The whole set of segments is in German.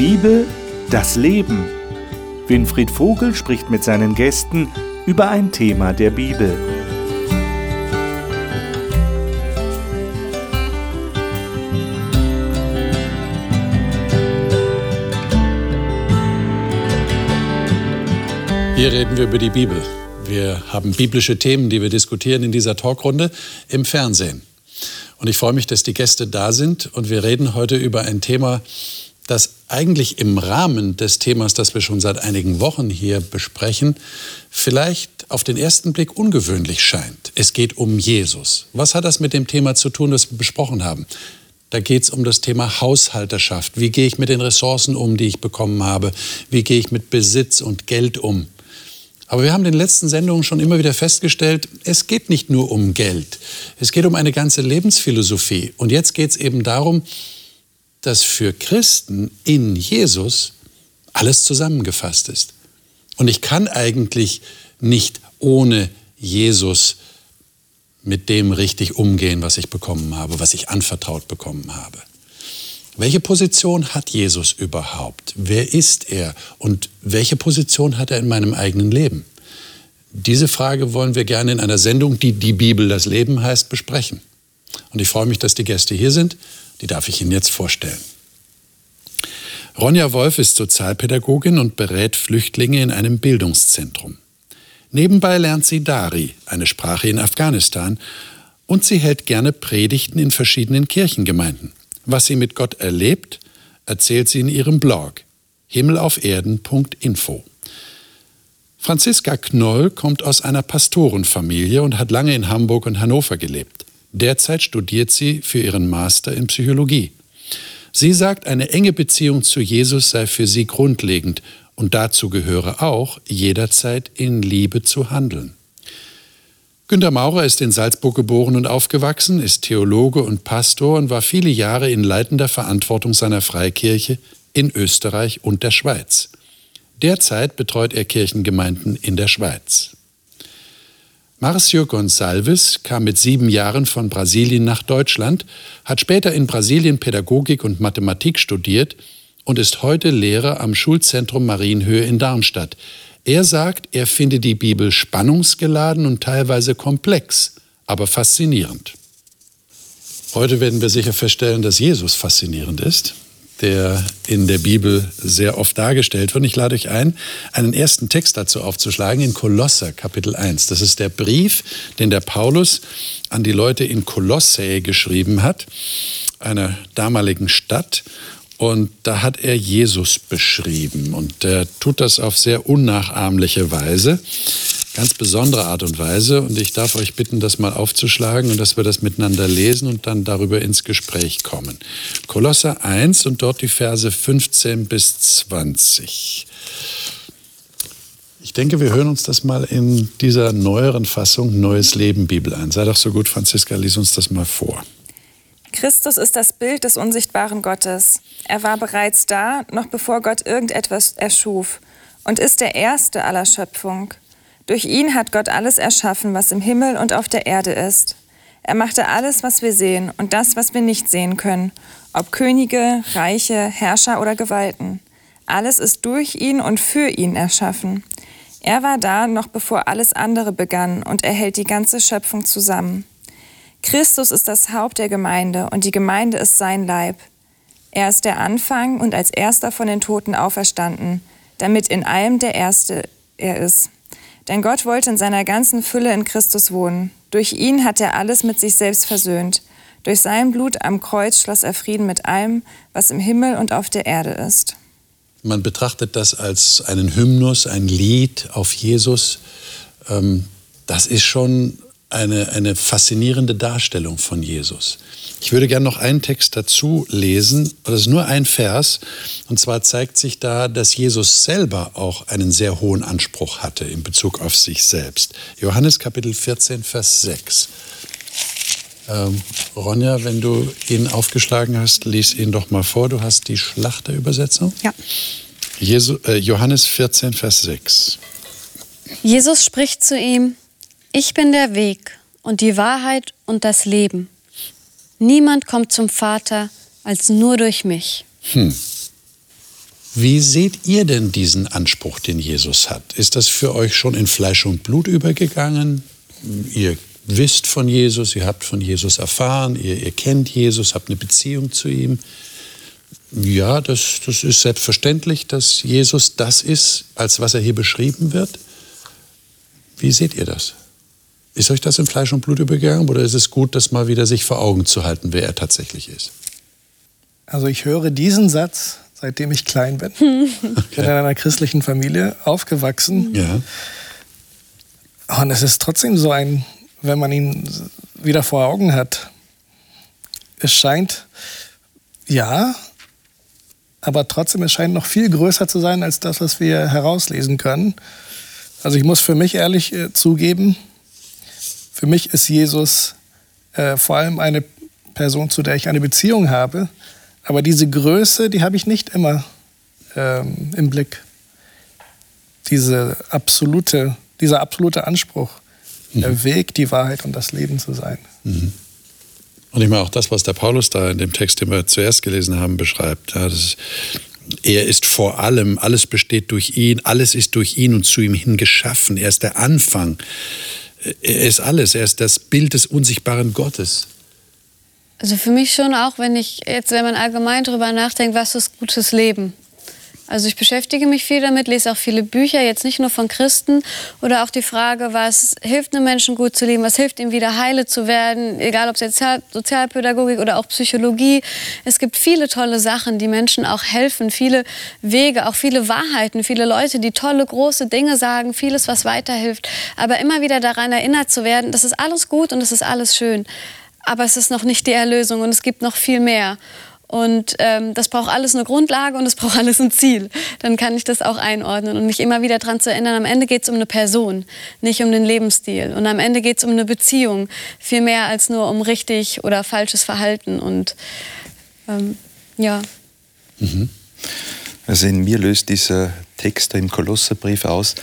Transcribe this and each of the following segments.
Bibel, das Leben. Winfried Vogel spricht mit seinen Gästen über ein Thema der Bibel. Hier reden wir über die Bibel. Wir haben biblische Themen, die wir diskutieren in dieser Talkrunde im Fernsehen. Und ich freue mich, dass die Gäste da sind und wir reden heute über ein Thema, das eigentlich im Rahmen des Themas, das wir schon seit einigen Wochen hier besprechen, vielleicht auf den ersten Blick ungewöhnlich scheint. Es geht um Jesus. Was hat das mit dem Thema zu tun, das wir besprochen haben? Da geht es um das Thema Haushalterschaft. Wie gehe ich mit den Ressourcen um, die ich bekommen habe? Wie gehe ich mit Besitz und Geld um? Aber wir haben in den letzten Sendungen schon immer wieder festgestellt, es geht nicht nur um Geld. Es geht um eine ganze Lebensphilosophie. Und jetzt geht es eben darum, dass für Christen in Jesus alles zusammengefasst ist. Und ich kann eigentlich nicht ohne Jesus mit dem richtig umgehen, was ich bekommen habe, was ich anvertraut bekommen habe. Welche Position hat Jesus überhaupt? Wer ist er? Und welche Position hat er in meinem eigenen Leben? Diese Frage wollen wir gerne in einer Sendung, die die Bibel das Leben heißt, besprechen. Und ich freue mich, dass die Gäste hier sind. Die darf ich Ihnen jetzt vorstellen. Ronja Wolf ist Sozialpädagogin und berät Flüchtlinge in einem Bildungszentrum. Nebenbei lernt sie Dari, eine Sprache in Afghanistan, und sie hält gerne Predigten in verschiedenen Kirchengemeinden. Was sie mit Gott erlebt, erzählt sie in ihrem Blog himmelauferden.info. Franziska Knoll kommt aus einer Pastorenfamilie und hat lange in Hamburg und Hannover gelebt. Derzeit studiert sie für ihren Master in Psychologie. Sie sagt, eine enge Beziehung zu Jesus sei für sie grundlegend und dazu gehöre auch, jederzeit in Liebe zu handeln. Günter Maurer ist in Salzburg geboren und aufgewachsen, ist Theologe und Pastor und war viele Jahre in leitender Verantwortung seiner Freikirche in Österreich und der Schweiz. Derzeit betreut er Kirchengemeinden in der Schweiz. Marcio Gonçalves kam mit sieben Jahren von Brasilien nach Deutschland, hat später in Brasilien Pädagogik und Mathematik studiert und ist heute Lehrer am Schulzentrum Marienhöhe in Darmstadt, er sagt, er finde die Bibel spannungsgeladen und teilweise komplex, aber faszinierend. Heute werden wir sicher feststellen, dass Jesus faszinierend ist, der in der Bibel sehr oft dargestellt wird. Ich lade euch ein, einen ersten Text dazu aufzuschlagen in Kolosser Kapitel 1. Das ist der Brief, den der Paulus an die Leute in Kolosse geschrieben hat, einer damaligen Stadt. Und da hat er Jesus beschrieben. Und er tut das auf sehr unnachahmliche Weise, ganz besondere Art und Weise. Und ich darf euch bitten, das mal aufzuschlagen und dass wir das miteinander lesen und dann darüber ins Gespräch kommen. Kolosser 1 und dort die Verse 15 bis 20. Ich denke, wir hören uns das mal in dieser neueren Fassung Neues Leben Bibel an. Sei doch so gut, Franziska, lies uns das mal vor. Christus ist das Bild des unsichtbaren Gottes. Er war bereits da, noch bevor Gott irgendetwas erschuf, und ist der Erste aller Schöpfung. Durch ihn hat Gott alles erschaffen, was im Himmel und auf der Erde ist. Er machte alles, was wir sehen und das, was wir nicht sehen können, ob Könige, Reiche, Herrscher oder Gewalten. Alles ist durch ihn und für ihn erschaffen. Er war da, noch bevor alles andere begann und er hält die ganze Schöpfung zusammen. Christus ist das Haupt der Gemeinde und die Gemeinde ist sein Leib. Er ist der Anfang und als erster von den Toten auferstanden, damit in allem der Erste er ist. Denn Gott wollte in seiner ganzen Fülle in Christus wohnen. Durch ihn hat er alles mit sich selbst versöhnt. Durch sein Blut am Kreuz schloss er Frieden mit allem, was im Himmel und auf der Erde ist. Man betrachtet das als einen Hymnus, ein Lied auf Jesus. Ähm, das ist schon eine, eine faszinierende Darstellung von Jesus. Ich würde gerne noch einen Text dazu lesen. Das ist nur ein Vers. Und zwar zeigt sich da, dass Jesus selber auch einen sehr hohen Anspruch hatte in Bezug auf sich selbst. Johannes Kapitel 14, Vers 6. Ähm, Ronja, wenn du ihn aufgeschlagen hast, lies ihn doch mal vor. Du hast die Schlachterübersetzung. Ja. Jesu, äh, Johannes 14, Vers 6. Jesus spricht zu ihm, ich bin der Weg und die Wahrheit und das Leben. Niemand kommt zum Vater als nur durch mich. Hm. Wie seht ihr denn diesen Anspruch, den Jesus hat? Ist das für euch schon in Fleisch und Blut übergegangen? Ihr wisst von Jesus, ihr habt von Jesus erfahren, ihr, ihr kennt Jesus, habt eine Beziehung zu ihm. Ja, das, das ist selbstverständlich, dass Jesus das ist, als was er hier beschrieben wird. Wie seht ihr das? Ist euch das in Fleisch und Blut übergegangen oder ist es gut, das mal wieder sich vor Augen zu halten, wer er tatsächlich ist? Also ich höre diesen Satz, seitdem ich klein bin. Okay. Ich bin in einer christlichen Familie aufgewachsen. Ja. Und es ist trotzdem so ein, wenn man ihn wieder vor Augen hat, es scheint, ja, aber trotzdem, es scheint noch viel größer zu sein als das, was wir herauslesen können. Also ich muss für mich ehrlich äh, zugeben, für mich ist Jesus äh, vor allem eine Person, zu der ich eine Beziehung habe. Aber diese Größe, die habe ich nicht immer ähm, im Blick. Diese absolute, dieser absolute Anspruch, mhm. der Weg, die Wahrheit und das Leben zu sein. Mhm. Und ich meine auch das, was der Paulus da in dem Text, den wir zuerst gelesen haben, beschreibt. Ja, ist, er ist vor allem, alles besteht durch ihn, alles ist durch ihn und zu ihm hin geschaffen. Er ist der Anfang. Er ist alles. Er ist das Bild des unsichtbaren Gottes. Also für mich schon auch, wenn ich jetzt, wenn man allgemein darüber nachdenkt, was ist gutes Leben? Also ich beschäftige mich viel damit, lese auch viele Bücher, jetzt nicht nur von Christen oder auch die Frage, was hilft einem Menschen gut zu leben, was hilft ihm wieder heile zu werden, egal ob es Sozialpädagogik oder auch Psychologie. Es gibt viele tolle Sachen, die Menschen auch helfen, viele Wege, auch viele Wahrheiten, viele Leute, die tolle, große Dinge sagen, vieles, was weiterhilft. Aber immer wieder daran erinnert zu werden, das ist alles gut und das ist alles schön. Aber es ist noch nicht die Erlösung und es gibt noch viel mehr. Und ähm, das braucht alles eine Grundlage und es braucht alles ein Ziel. Dann kann ich das auch einordnen und mich immer wieder daran zu erinnern, am Ende geht es um eine Person, nicht um den Lebensstil. Und am Ende geht es um eine Beziehung, viel mehr als nur um richtig oder falsches Verhalten. Und ähm, ja. Mhm. Also in mir löst dieser Text im Kolosserbrief aus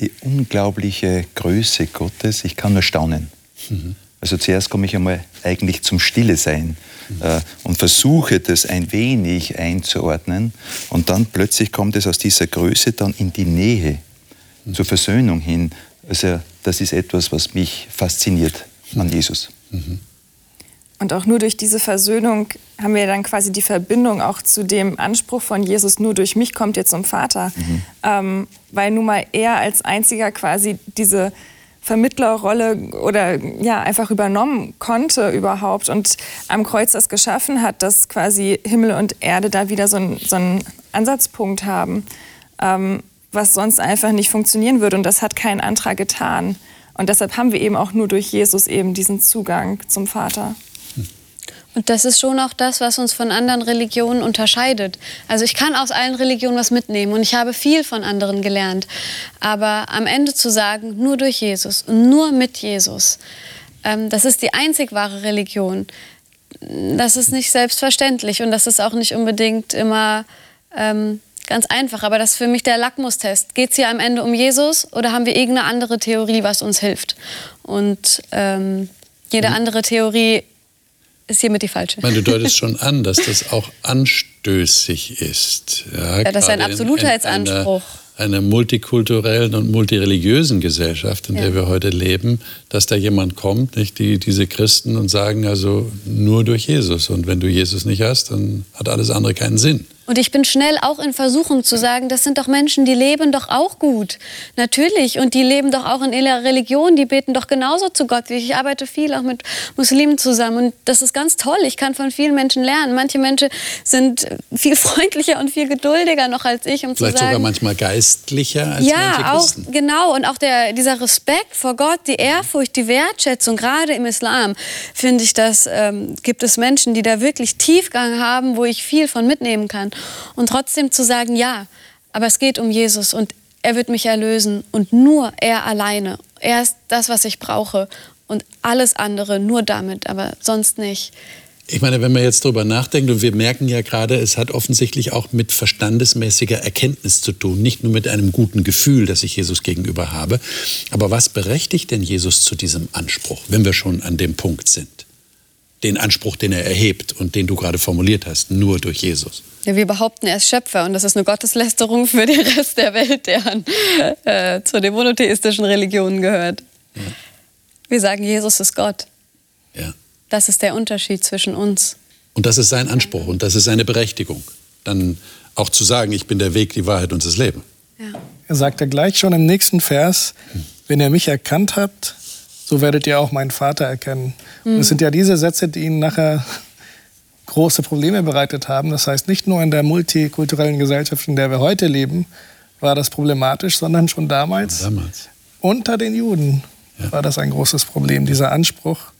die unglaubliche Größe Gottes. Ich kann nur staunen. Mhm. Also zuerst komme ich einmal eigentlich zum Stille sein äh, und versuche das ein wenig einzuordnen. Und dann plötzlich kommt es aus dieser Größe dann in die Nähe, mhm. zur Versöhnung hin. Also das ist etwas, was mich fasziniert an Jesus. Mhm. Und auch nur durch diese Versöhnung haben wir dann quasi die Verbindung auch zu dem Anspruch von Jesus, nur durch mich kommt ihr zum Vater. Mhm. Ähm, weil nun mal er als einziger quasi diese Vermittlerrolle oder ja einfach übernommen konnte überhaupt und am Kreuz das geschaffen hat, dass quasi Himmel und Erde da wieder so, ein, so einen Ansatzpunkt haben, ähm, was sonst einfach nicht funktionieren würde und das hat kein anderer getan. Und deshalb haben wir eben auch nur durch Jesus eben diesen Zugang zum Vater. Und das ist schon auch das, was uns von anderen Religionen unterscheidet. Also ich kann aus allen Religionen was mitnehmen und ich habe viel von anderen gelernt. Aber am Ende zu sagen, nur durch Jesus und nur mit Jesus, ähm, das ist die einzig wahre Religion. Das ist nicht selbstverständlich und das ist auch nicht unbedingt immer ähm, ganz einfach. Aber das ist für mich der Lackmustest. Geht es hier am Ende um Jesus oder haben wir irgendeine andere Theorie, was uns hilft? Und ähm, jede mhm. andere Theorie ist hiermit die falsche. Ich meine, du deutest schon an, dass das auch anstößig ist. Ja, ja das ist ein Absolutheitsanspruch. Einer, einer multikulturellen und multireligiösen Gesellschaft, in ja. der wir heute leben, dass da jemand kommt, nicht, die, diese Christen, und sagen also nur durch Jesus. Und wenn du Jesus nicht hast, dann hat alles andere keinen Sinn. Und ich bin schnell auch in Versuchung zu sagen, das sind doch Menschen, die leben doch auch gut. Natürlich. Und die leben doch auch in ihrer Religion, die beten doch genauso zu Gott wie ich. Ich arbeite viel auch mit Muslimen zusammen. Und das ist ganz toll. Ich kann von vielen Menschen lernen. Manche Menschen sind viel freundlicher und viel geduldiger noch als ich, um Vielleicht zu sagen. sogar manchmal geistlicher als ja, auch genau. Und auch der, dieser Respekt vor Gott, die Ehrfurcht, die Wertschätzung, gerade im Islam, finde ich, dass ähm, gibt es Menschen, die da wirklich Tiefgang haben, wo ich viel von mitnehmen kann. Und trotzdem zu sagen, ja, aber es geht um Jesus und er wird mich erlösen und nur er alleine. Er ist das, was ich brauche und alles andere nur damit, aber sonst nicht. Ich meine, wenn man jetzt darüber nachdenkt, und wir merken ja gerade, es hat offensichtlich auch mit verstandesmäßiger Erkenntnis zu tun, nicht nur mit einem guten Gefühl, das ich Jesus gegenüber habe. Aber was berechtigt denn Jesus zu diesem Anspruch, wenn wir schon an dem Punkt sind? Den Anspruch, den er erhebt und den du gerade formuliert hast, nur durch Jesus. Ja, wir behaupten, er ist Schöpfer und das ist eine Gotteslästerung für den Rest der Welt, der an, äh, zu den monotheistischen Religionen gehört. Ja. Wir sagen, Jesus ist Gott. Ja. Das ist der Unterschied zwischen uns. Und das ist sein Anspruch und das ist seine Berechtigung. Dann auch zu sagen, ich bin der Weg, die Wahrheit und das Leben. Ja. Er sagt ja gleich schon im nächsten Vers, wenn ihr mich erkannt habt, so werdet ihr auch meinen Vater erkennen. Mhm. Und es sind ja diese Sätze, die ihn nachher große Probleme bereitet haben. Das heißt, nicht nur in der multikulturellen Gesellschaft, in der wir heute leben, war das problematisch, sondern schon damals, damals. unter den Juden ja. war das ein großes Problem, dieser Anspruch.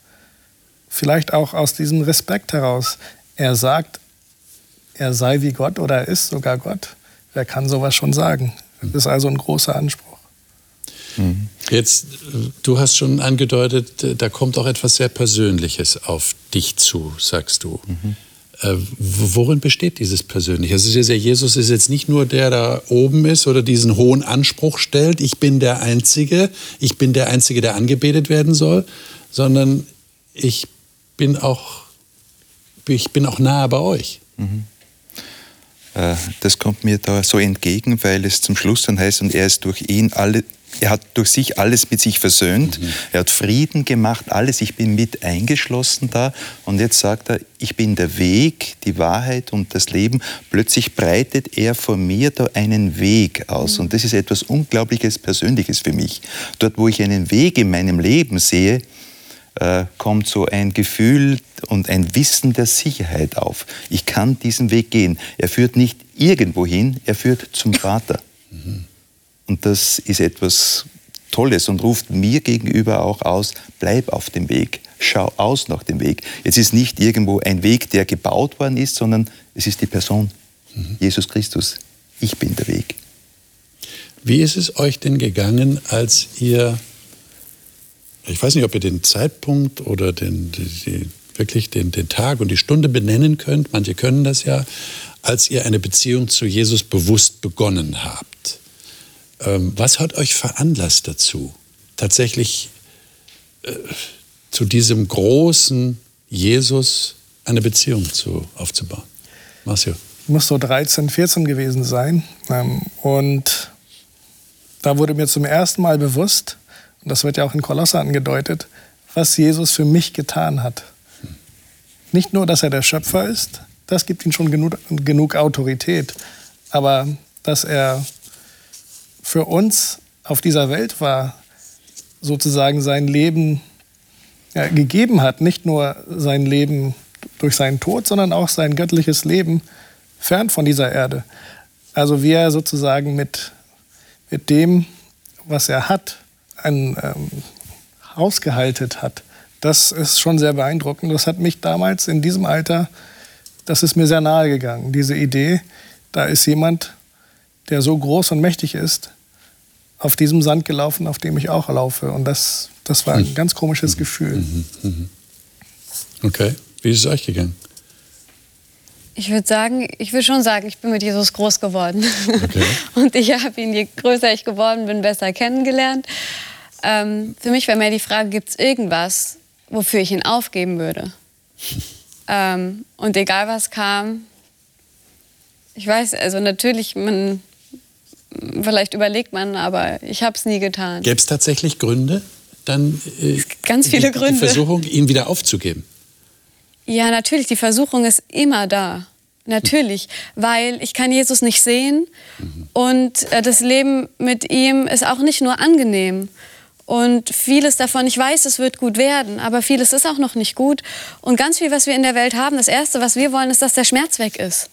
Vielleicht auch aus diesem Respekt heraus. Er sagt, er sei wie Gott oder er ist sogar Gott. Wer kann sowas schon sagen? Das ist also ein großer Anspruch. Mhm. Jetzt, du hast schon angedeutet, da kommt auch etwas sehr Persönliches auf dich zu, sagst du. Mhm. Äh, worin besteht dieses Persönliche? Also Jesus ist jetzt nicht nur der, der da oben ist oder diesen hohen Anspruch stellt, ich bin der Einzige, ich bin der Einzige, der angebetet werden soll, sondern ich bin auch, ich bin auch nahe bei euch. Mhm. Äh, das kommt mir da so entgegen, weil es zum Schluss dann heißt, und er ist durch ihn alle, er hat durch sich alles mit sich versöhnt. Mhm. Er hat Frieden gemacht, alles. Ich bin mit eingeschlossen da. Und jetzt sagt er, ich bin der Weg, die Wahrheit und das Leben. Plötzlich breitet er vor mir da einen Weg aus. Mhm. Und das ist etwas Unglaubliches, Persönliches für mich. Dort, wo ich einen Weg in meinem Leben sehe, äh, kommt so ein Gefühl und ein Wissen der Sicherheit auf. Ich kann diesen Weg gehen. Er führt nicht irgendwo hin, er führt zum Vater. Mhm. Und das ist etwas Tolles und ruft mir gegenüber auch aus, bleib auf dem Weg, schau aus nach dem Weg. Es ist nicht irgendwo ein Weg, der gebaut worden ist, sondern es ist die Person, mhm. Jesus Christus. Ich bin der Weg. Wie ist es euch denn gegangen, als ihr ich weiß nicht, ob ihr den Zeitpunkt oder den, die, die, wirklich den, den Tag und die Stunde benennen könnt, manche können das ja, als ihr eine Beziehung zu Jesus bewusst begonnen habt. Ähm, was hat euch veranlasst dazu, tatsächlich äh, zu diesem großen Jesus eine Beziehung zu, aufzubauen? Marcio. Ich muss so 13, 14 gewesen sein. Ähm, und da wurde mir zum ersten Mal bewusst, und das wird ja auch in Kolosse angedeutet, was Jesus für mich getan hat. Nicht nur, dass er der Schöpfer ist, das gibt ihm schon genug, genug Autorität, aber dass er für uns auf dieser Welt war, sozusagen sein Leben ja, gegeben hat, nicht nur sein Leben durch seinen Tod, sondern auch sein göttliches Leben fern von dieser Erde. Also wie er sozusagen mit, mit dem, was er hat, ein ähm, Haus gehalten hat, das ist schon sehr beeindruckend. Das hat mich damals in diesem Alter, das ist mir sehr nahe gegangen, diese Idee, da ist jemand, der so groß und mächtig ist, auf diesem Sand gelaufen, auf dem ich auch laufe. Und das, das war ein hm. ganz komisches Gefühl. Mhm, mhm. Okay, wie ist es euch gegangen? Ich würde sagen, ich würde schon sagen, ich bin mit Jesus groß geworden. Okay. Und ich habe ihn, je größer ich geworden bin, besser kennengelernt. Ähm, für mich wäre mehr die Frage, gibt es irgendwas, wofür ich ihn aufgeben würde? ähm, und egal was kam, ich weiß, also natürlich, man, vielleicht überlegt man, aber ich habe es nie getan. Gäbe es tatsächlich Gründe, dann äh, ganz viele die, Gründe. die Versuchung, ihn wieder aufzugeben? Ja, natürlich, die Versuchung ist immer da. Natürlich, weil ich kann Jesus nicht sehen mhm. und äh, das Leben mit ihm ist auch nicht nur angenehm. Und vieles davon, ich weiß, es wird gut werden, aber vieles ist auch noch nicht gut. Und ganz viel, was wir in der Welt haben, das Erste, was wir wollen, ist, dass der Schmerz weg ist.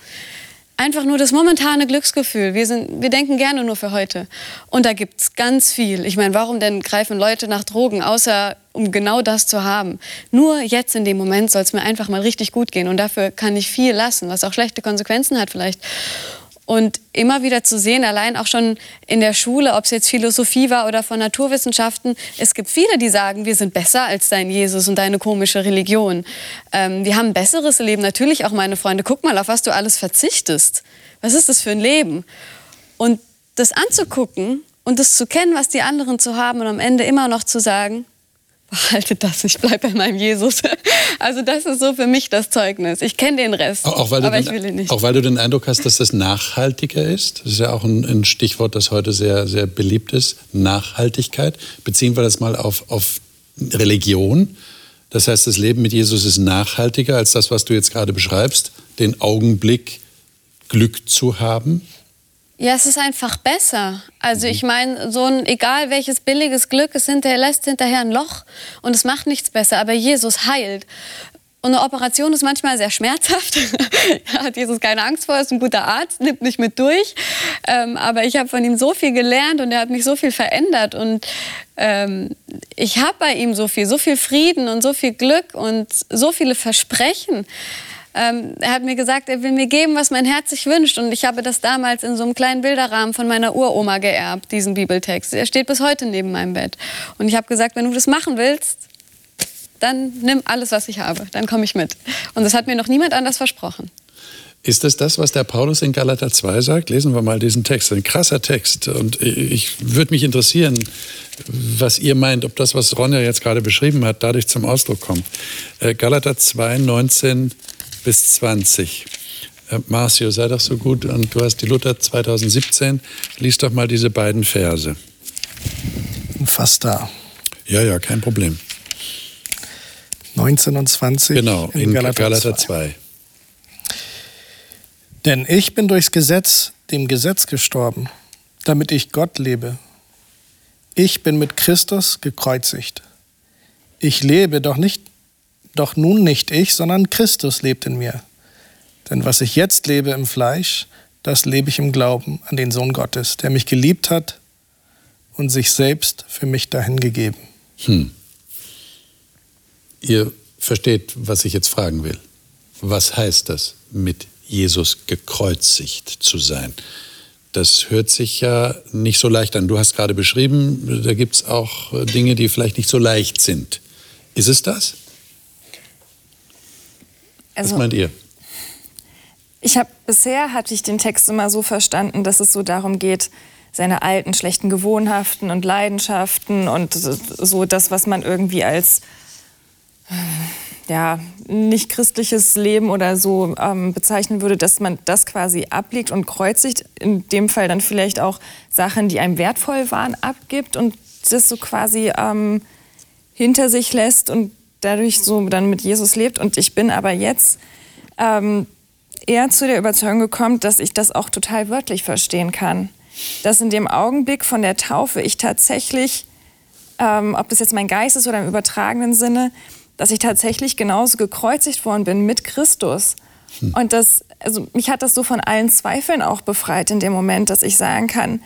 Einfach nur das momentane Glücksgefühl. Wir, sind, wir denken gerne nur für heute. Und da gibt es ganz viel. Ich meine, warum denn greifen Leute nach Drogen, außer um genau das zu haben? Nur jetzt in dem Moment soll es mir einfach mal richtig gut gehen. Und dafür kann ich viel lassen, was auch schlechte Konsequenzen hat vielleicht. Und immer wieder zu sehen, allein auch schon in der Schule, ob es jetzt Philosophie war oder von Naturwissenschaften, es gibt viele, die sagen, wir sind besser als dein Jesus und deine komische Religion. Ähm, wir haben ein besseres Leben. Natürlich auch meine Freunde, guck mal, auf was du alles verzichtest. Was ist das für ein Leben? Und das anzugucken und das zu kennen, was die anderen zu haben und am Ende immer noch zu sagen, behaltet das, ich bleibe bei meinem Jesus. Also das ist so für mich das Zeugnis. Ich kenne den Rest, auch, aber den, ich will ihn nicht. Auch weil du den Eindruck hast, dass das nachhaltiger ist. Das ist ja auch ein, ein Stichwort, das heute sehr, sehr beliebt ist. Nachhaltigkeit. Beziehen wir das mal auf, auf Religion. Das heißt, das Leben mit Jesus ist nachhaltiger als das, was du jetzt gerade beschreibst, den Augenblick Glück zu haben. Ja, es ist einfach besser. Also ich meine, so ein egal welches billiges Glück, es hinterlässt hinterher ein Loch und es macht nichts besser. Aber Jesus heilt. Und eine Operation ist manchmal sehr schmerzhaft. hat Jesus keine Angst vor, ist ein guter Arzt, nimmt nicht mit durch. Ähm, aber ich habe von ihm so viel gelernt und er hat mich so viel verändert. Und ähm, ich habe bei ihm so viel, so viel Frieden und so viel Glück und so viele Versprechen. Ähm, er hat mir gesagt, er will mir geben, was mein Herz sich wünscht. Und ich habe das damals in so einem kleinen Bilderrahmen von meiner Uroma geerbt, diesen Bibeltext. Er steht bis heute neben meinem Bett. Und ich habe gesagt, wenn du das machen willst, dann nimm alles, was ich habe. Dann komme ich mit. Und das hat mir noch niemand anders versprochen. Ist das das, was der Paulus in Galater 2 sagt? Lesen wir mal diesen Text. Ein krasser Text. Und ich würde mich interessieren, was ihr meint, ob das, was Ronja jetzt gerade beschrieben hat, dadurch zum Ausdruck kommt. Äh, Galater 2, 19 bis 20. Äh, Marcio, sei doch so gut und du hast die Luther 2017. Lies doch mal diese beiden Verse. Fast da. Ja, ja, kein Problem. 19 und 20. Genau, in, in Galater, Galater 2. 2. Denn ich bin durchs Gesetz, dem Gesetz gestorben, damit ich Gott lebe. Ich bin mit Christus gekreuzigt. Ich lebe doch nicht doch nun nicht ich, sondern Christus lebt in mir. Denn was ich jetzt lebe im Fleisch, das lebe ich im Glauben an den Sohn Gottes, der mich geliebt hat und sich selbst für mich dahingegeben. Hm. Ihr versteht, was ich jetzt fragen will. Was heißt das, mit Jesus gekreuzigt zu sein? Das hört sich ja nicht so leicht an. Du hast gerade beschrieben, da gibt es auch Dinge, die vielleicht nicht so leicht sind. Ist es das? Also, Was meint ihr? Ich habe bisher hatte ich den Text immer so verstanden, dass es so darum geht, seine alten schlechten Gewohnheiten und Leidenschaften und so das, was man irgendwie als ja, nicht christliches Leben oder so ähm, bezeichnen würde, dass man das quasi ablegt und kreuzigt, in dem Fall dann vielleicht auch Sachen, die einem wertvoll waren, abgibt und das so quasi ähm, hinter sich lässt und dadurch so dann mit Jesus lebt. Und ich bin aber jetzt ähm, eher zu der Überzeugung gekommen, dass ich das auch total wörtlich verstehen kann. Dass in dem Augenblick von der Taufe ich tatsächlich, ähm, ob das jetzt mein Geist ist oder im übertragenen Sinne, dass ich tatsächlich genauso gekreuzigt worden bin mit Christus. Hm. Und das, also mich hat das so von allen Zweifeln auch befreit in dem Moment, dass ich sagen kann,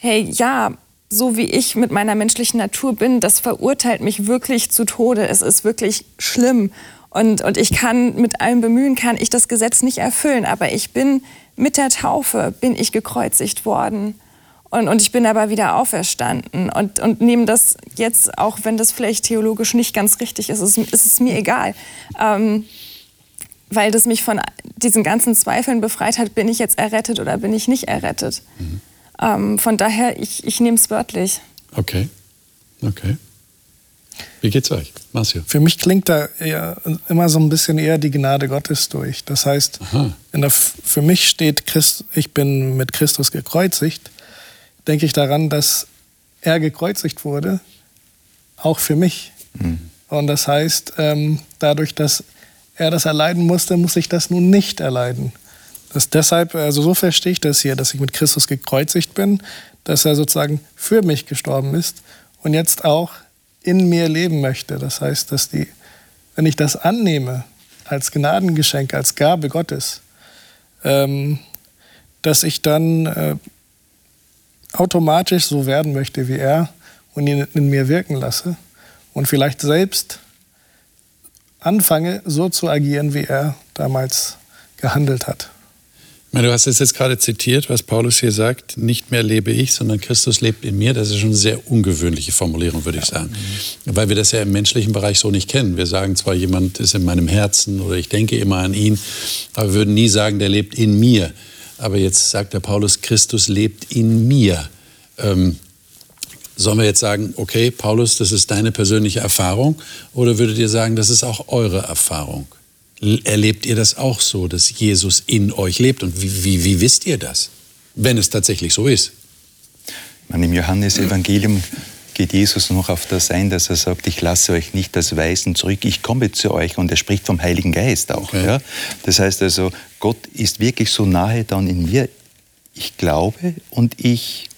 hey, ja, so wie ich mit meiner menschlichen Natur bin, das verurteilt mich wirklich zu Tode. Es ist wirklich schlimm. Und, und ich kann mit allem Bemühen, kann ich das Gesetz nicht erfüllen. Aber ich bin mit der Taufe, bin ich gekreuzigt worden. Und, und ich bin aber wieder auferstanden. Und, und nehme das jetzt, auch wenn das vielleicht theologisch nicht ganz richtig ist, ist, ist es mir egal. Ähm, weil das mich von diesen ganzen Zweifeln befreit hat, bin ich jetzt errettet oder bin ich nicht errettet. Mhm. Ähm, von daher, ich, ich nehme es wörtlich. Okay, okay. Wie geht's euch, Marcio? Für mich klingt da eher, immer so ein bisschen eher die Gnade Gottes durch. Das heißt, der, für mich steht Christ, ich bin mit Christus gekreuzigt, denke ich daran, dass er gekreuzigt wurde, auch für mich. Mhm. Und das heißt, ähm, dadurch, dass er das erleiden musste, muss ich das nun nicht erleiden. Das deshalb, also so verstehe ich das hier, dass ich mit Christus gekreuzigt bin, dass er sozusagen für mich gestorben ist und jetzt auch in mir leben möchte. Das heißt, dass die, wenn ich das annehme als Gnadengeschenk, als Gabe Gottes, ähm, dass ich dann äh, automatisch so werden möchte wie er und ihn in mir wirken lasse und vielleicht selbst anfange, so zu agieren, wie er damals gehandelt hat. Du hast es jetzt gerade zitiert, was Paulus hier sagt, nicht mehr lebe ich, sondern Christus lebt in mir. Das ist schon eine sehr ungewöhnliche Formulierung, würde ich sagen. Weil wir das ja im menschlichen Bereich so nicht kennen. Wir sagen zwar, jemand ist in meinem Herzen oder ich denke immer an ihn, aber wir würden nie sagen, der lebt in mir. Aber jetzt sagt der Paulus, Christus lebt in mir. Ähm, Sollen wir jetzt sagen, okay, Paulus, das ist deine persönliche Erfahrung? Oder würdet ihr sagen, das ist auch eure Erfahrung? Erlebt ihr das auch so, dass Jesus in euch lebt? Und wie, wie, wie wisst ihr das, wenn es tatsächlich so ist? Im Johannesevangelium geht Jesus noch auf das ein, dass er sagt, ich lasse euch nicht als Weisen zurück, ich komme zu euch. Und er spricht vom Heiligen Geist auch. Okay. Ja? Das heißt also, Gott ist wirklich so nahe dann in mir. Ich glaube und ich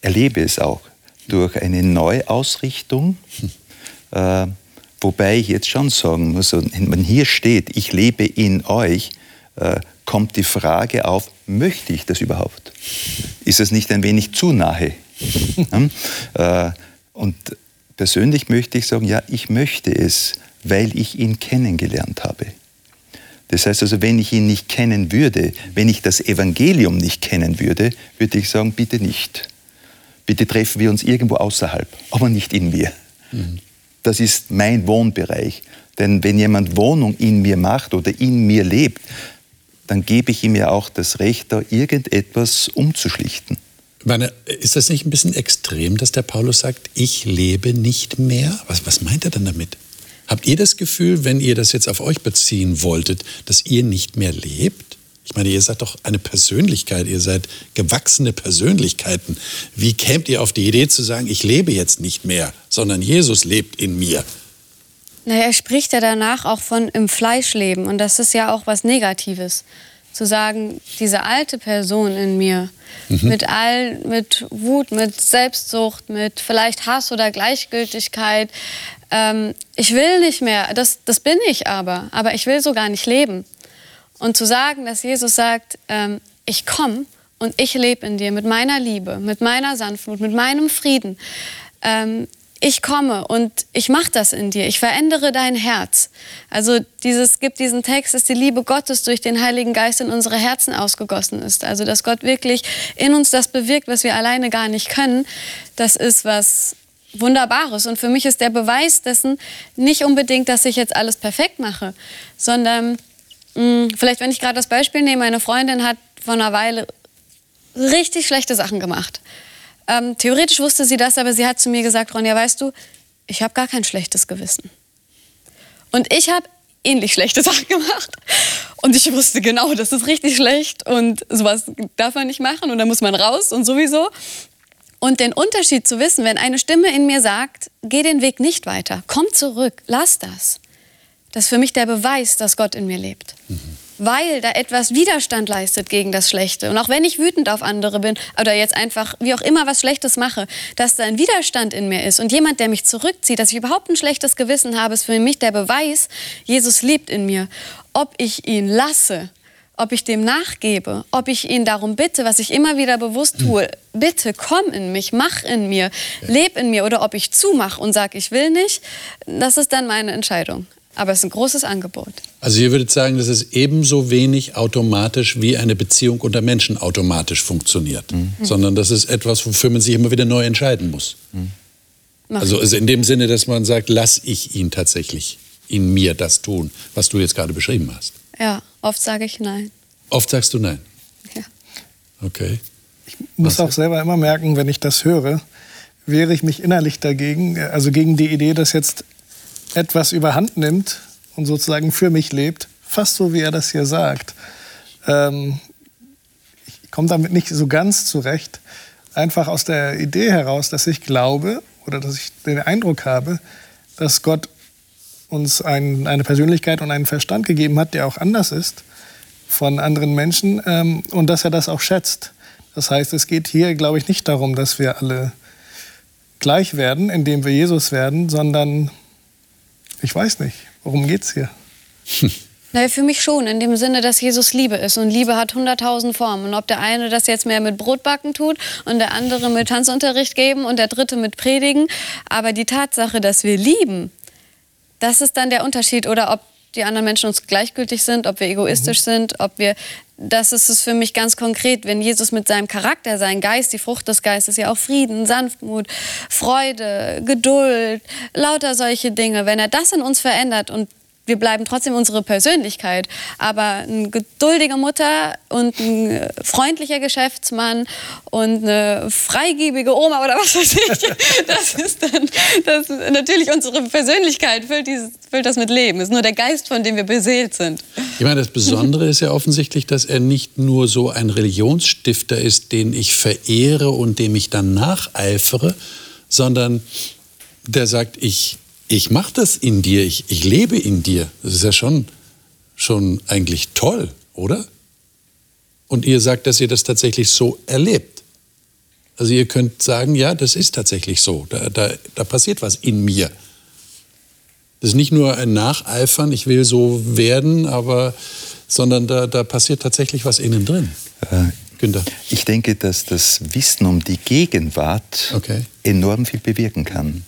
erlebe es auch durch eine Neuausrichtung. Hm. Äh, wobei ich jetzt schon sagen muss, wenn hier steht, ich lebe in euch, äh, kommt die Frage auf, möchte ich das überhaupt? Ist es nicht ein wenig zu nahe? äh, und persönlich möchte ich sagen, ja, ich möchte es, weil ich ihn kennengelernt habe. Das heißt also, wenn ich ihn nicht kennen würde, wenn ich das Evangelium nicht kennen würde, würde ich sagen, bitte nicht. Bitte treffen wir uns irgendwo außerhalb, aber nicht in mir. Mhm. Das ist mein Wohnbereich. Denn wenn jemand Wohnung in mir macht oder in mir lebt, dann gebe ich ihm ja auch das Recht, da irgendetwas umzuschlichten. Meine, ist das nicht ein bisschen extrem, dass der Paulus sagt, ich lebe nicht mehr? Was, was meint er denn damit? Habt ihr das Gefühl, wenn ihr das jetzt auf euch beziehen wolltet, dass ihr nicht mehr lebt? Ich meine, ihr seid doch eine Persönlichkeit, ihr seid gewachsene Persönlichkeiten. Wie kämt ihr auf die Idee zu sagen, ich lebe jetzt nicht mehr, sondern Jesus lebt in mir? Naja, er spricht ja danach auch von im Fleisch leben und das ist ja auch was Negatives. Zu sagen, diese alte Person in mir, mhm. mit all, mit Wut, mit Selbstsucht, mit vielleicht Hass oder Gleichgültigkeit, ähm, ich will nicht mehr, das, das bin ich aber, aber ich will so gar nicht leben. Und zu sagen, dass Jesus sagt, ähm, ich komme und ich lebe in dir mit meiner Liebe, mit meiner Sanftmut, mit meinem Frieden. Ähm, ich komme und ich mache das in dir. Ich verändere dein Herz. Also dieses gibt diesen Text, dass die Liebe Gottes durch den Heiligen Geist in unsere Herzen ausgegossen ist. Also dass Gott wirklich in uns das bewirkt, was wir alleine gar nicht können. Das ist was Wunderbares. Und für mich ist der Beweis dessen nicht unbedingt, dass ich jetzt alles perfekt mache, sondern vielleicht, wenn ich gerade das Beispiel nehme, meine Freundin hat vor einer Weile richtig schlechte Sachen gemacht. Ähm, theoretisch wusste sie das, aber sie hat zu mir gesagt, Ronja, weißt du, ich habe gar kein schlechtes Gewissen. Und ich habe ähnlich schlechte Sachen gemacht. Und ich wusste genau, das ist richtig schlecht und sowas darf man nicht machen und da muss man raus und sowieso. Und den Unterschied zu wissen, wenn eine Stimme in mir sagt, geh den Weg nicht weiter, komm zurück, lass das. Das ist für mich der Beweis, dass Gott in mir lebt. Mhm weil da etwas Widerstand leistet gegen das Schlechte. Und auch wenn ich wütend auf andere bin oder jetzt einfach wie auch immer was Schlechtes mache, dass da ein Widerstand in mir ist und jemand, der mich zurückzieht, dass ich überhaupt ein schlechtes Gewissen habe, ist für mich der Beweis, Jesus lebt in mir. Ob ich ihn lasse, ob ich dem nachgebe, ob ich ihn darum bitte, was ich immer wieder bewusst tue, bitte komm in mich, mach in mir, leb in mir oder ob ich zumache und sage, ich will nicht, das ist dann meine Entscheidung. Aber es ist ein großes Angebot. Also ihr würdet sagen, dass es ebenso wenig automatisch wie eine Beziehung unter Menschen automatisch funktioniert, mhm. sondern das ist etwas, wofür man sich immer wieder neu entscheiden muss. Mhm. Also, in dem Sinne, dass man sagt, lass ich ihn tatsächlich in mir das tun, was du jetzt gerade beschrieben hast. Ja, oft sage ich nein. Oft sagst du nein? Ja. Okay. Ich muss was auch selber immer merken, wenn ich das höre, wehre ich mich innerlich dagegen, also gegen die Idee, dass jetzt etwas überhand nimmt und sozusagen für mich lebt, fast so wie er das hier sagt. Ähm, ich komme damit nicht so ganz zurecht, einfach aus der Idee heraus, dass ich glaube oder dass ich den Eindruck habe, dass Gott uns ein, eine Persönlichkeit und einen Verstand gegeben hat, der auch anders ist von anderen Menschen ähm, und dass er das auch schätzt. Das heißt, es geht hier, glaube ich, nicht darum, dass wir alle gleich werden, indem wir Jesus werden, sondern ich weiß nicht. Worum geht's hier? Naja, für mich schon, in dem Sinne, dass Jesus Liebe ist. Und Liebe hat hunderttausend Formen. Und ob der eine das jetzt mehr mit Brotbacken tut und der andere mit Tanzunterricht geben und der dritte mit Predigen. Aber die Tatsache, dass wir lieben, das ist dann der Unterschied. Oder ob die anderen Menschen uns gleichgültig sind, ob wir egoistisch mhm. sind, ob wir. Das ist es für mich ganz konkret, wenn Jesus mit seinem Charakter, seinem Geist, die Frucht des Geistes, ja auch Frieden, Sanftmut, Freude, Geduld, lauter solche Dinge, wenn er das in uns verändert und wir bleiben trotzdem unsere Persönlichkeit. Aber eine geduldige Mutter und ein äh, freundlicher Geschäftsmann und eine freigebige Oma oder was weiß ich, das ist dann das natürlich unsere Persönlichkeit, füllt, dieses, füllt das mit Leben. Es ist nur der Geist, von dem wir beseelt sind. Ich meine, das Besondere ist ja offensichtlich, dass er nicht nur so ein Religionsstifter ist, den ich verehre und dem ich dann nacheifere, sondern der sagt, ich ich mache das in dir, ich, ich lebe in dir. Das ist ja schon, schon eigentlich toll, oder? Und ihr sagt, dass ihr das tatsächlich so erlebt. Also ihr könnt sagen, ja, das ist tatsächlich so. Da, da, da passiert was in mir. Das ist nicht nur ein Nacheifern, ich will so werden, aber, sondern da, da passiert tatsächlich was innen drin. Äh, Günther. Ich denke, dass das Wissen um die Gegenwart okay. enorm viel bewirken kann.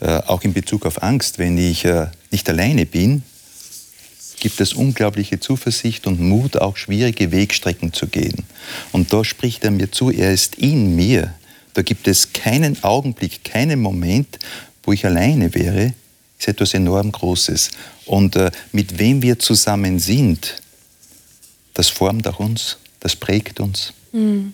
Äh, auch in Bezug auf Angst, wenn ich äh, nicht alleine bin, gibt es unglaubliche Zuversicht und Mut, auch schwierige Wegstrecken zu gehen. Und da spricht er mir zu, er ist in mir. Da gibt es keinen Augenblick, keinen Moment, wo ich alleine wäre. Das ist etwas enorm Großes. Und äh, mit wem wir zusammen sind, das formt auch uns, das prägt uns. Mhm.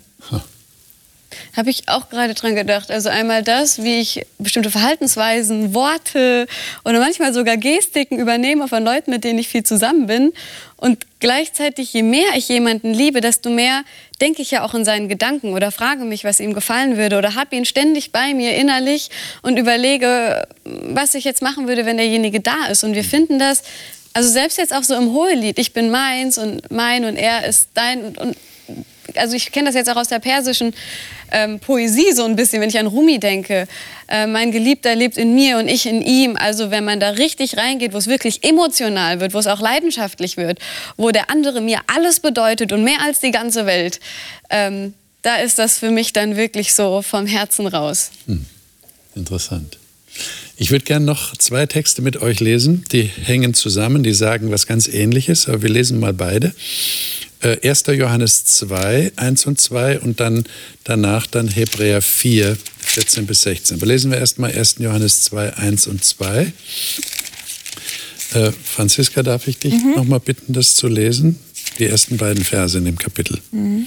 Habe ich auch gerade dran gedacht. Also einmal das, wie ich bestimmte Verhaltensweisen, Worte oder manchmal sogar Gestiken übernehme von Leuten, mit denen ich viel zusammen bin. Und gleichzeitig, je mehr ich jemanden liebe, desto mehr denke ich ja auch in seinen Gedanken oder frage mich, was ihm gefallen würde oder habe ihn ständig bei mir innerlich und überlege, was ich jetzt machen würde, wenn derjenige da ist. Und wir finden das, also selbst jetzt auch so im Hohelied, ich bin meins und mein und er ist dein und, und also ich kenne das jetzt auch aus der persischen ähm, Poesie so ein bisschen, wenn ich an Rumi denke. Äh, mein Geliebter lebt in mir und ich in ihm. Also wenn man da richtig reingeht, wo es wirklich emotional wird, wo es auch leidenschaftlich wird, wo der andere mir alles bedeutet und mehr als die ganze Welt, ähm, da ist das für mich dann wirklich so vom Herzen raus. Hm. Interessant. Ich würde gerne noch zwei Texte mit euch lesen, die hängen zusammen, die sagen was ganz Ähnliches, aber wir lesen mal beide. 1. Äh, Johannes 2, 1 und 2 und dann danach dann Hebräer 4, 14 bis 16. Aber lesen wir erstmal 1. Johannes 2, 1 und 2. Äh, Franziska, darf ich dich mhm. noch mal bitten, das zu lesen? Die ersten beiden Verse in dem Kapitel. Mhm.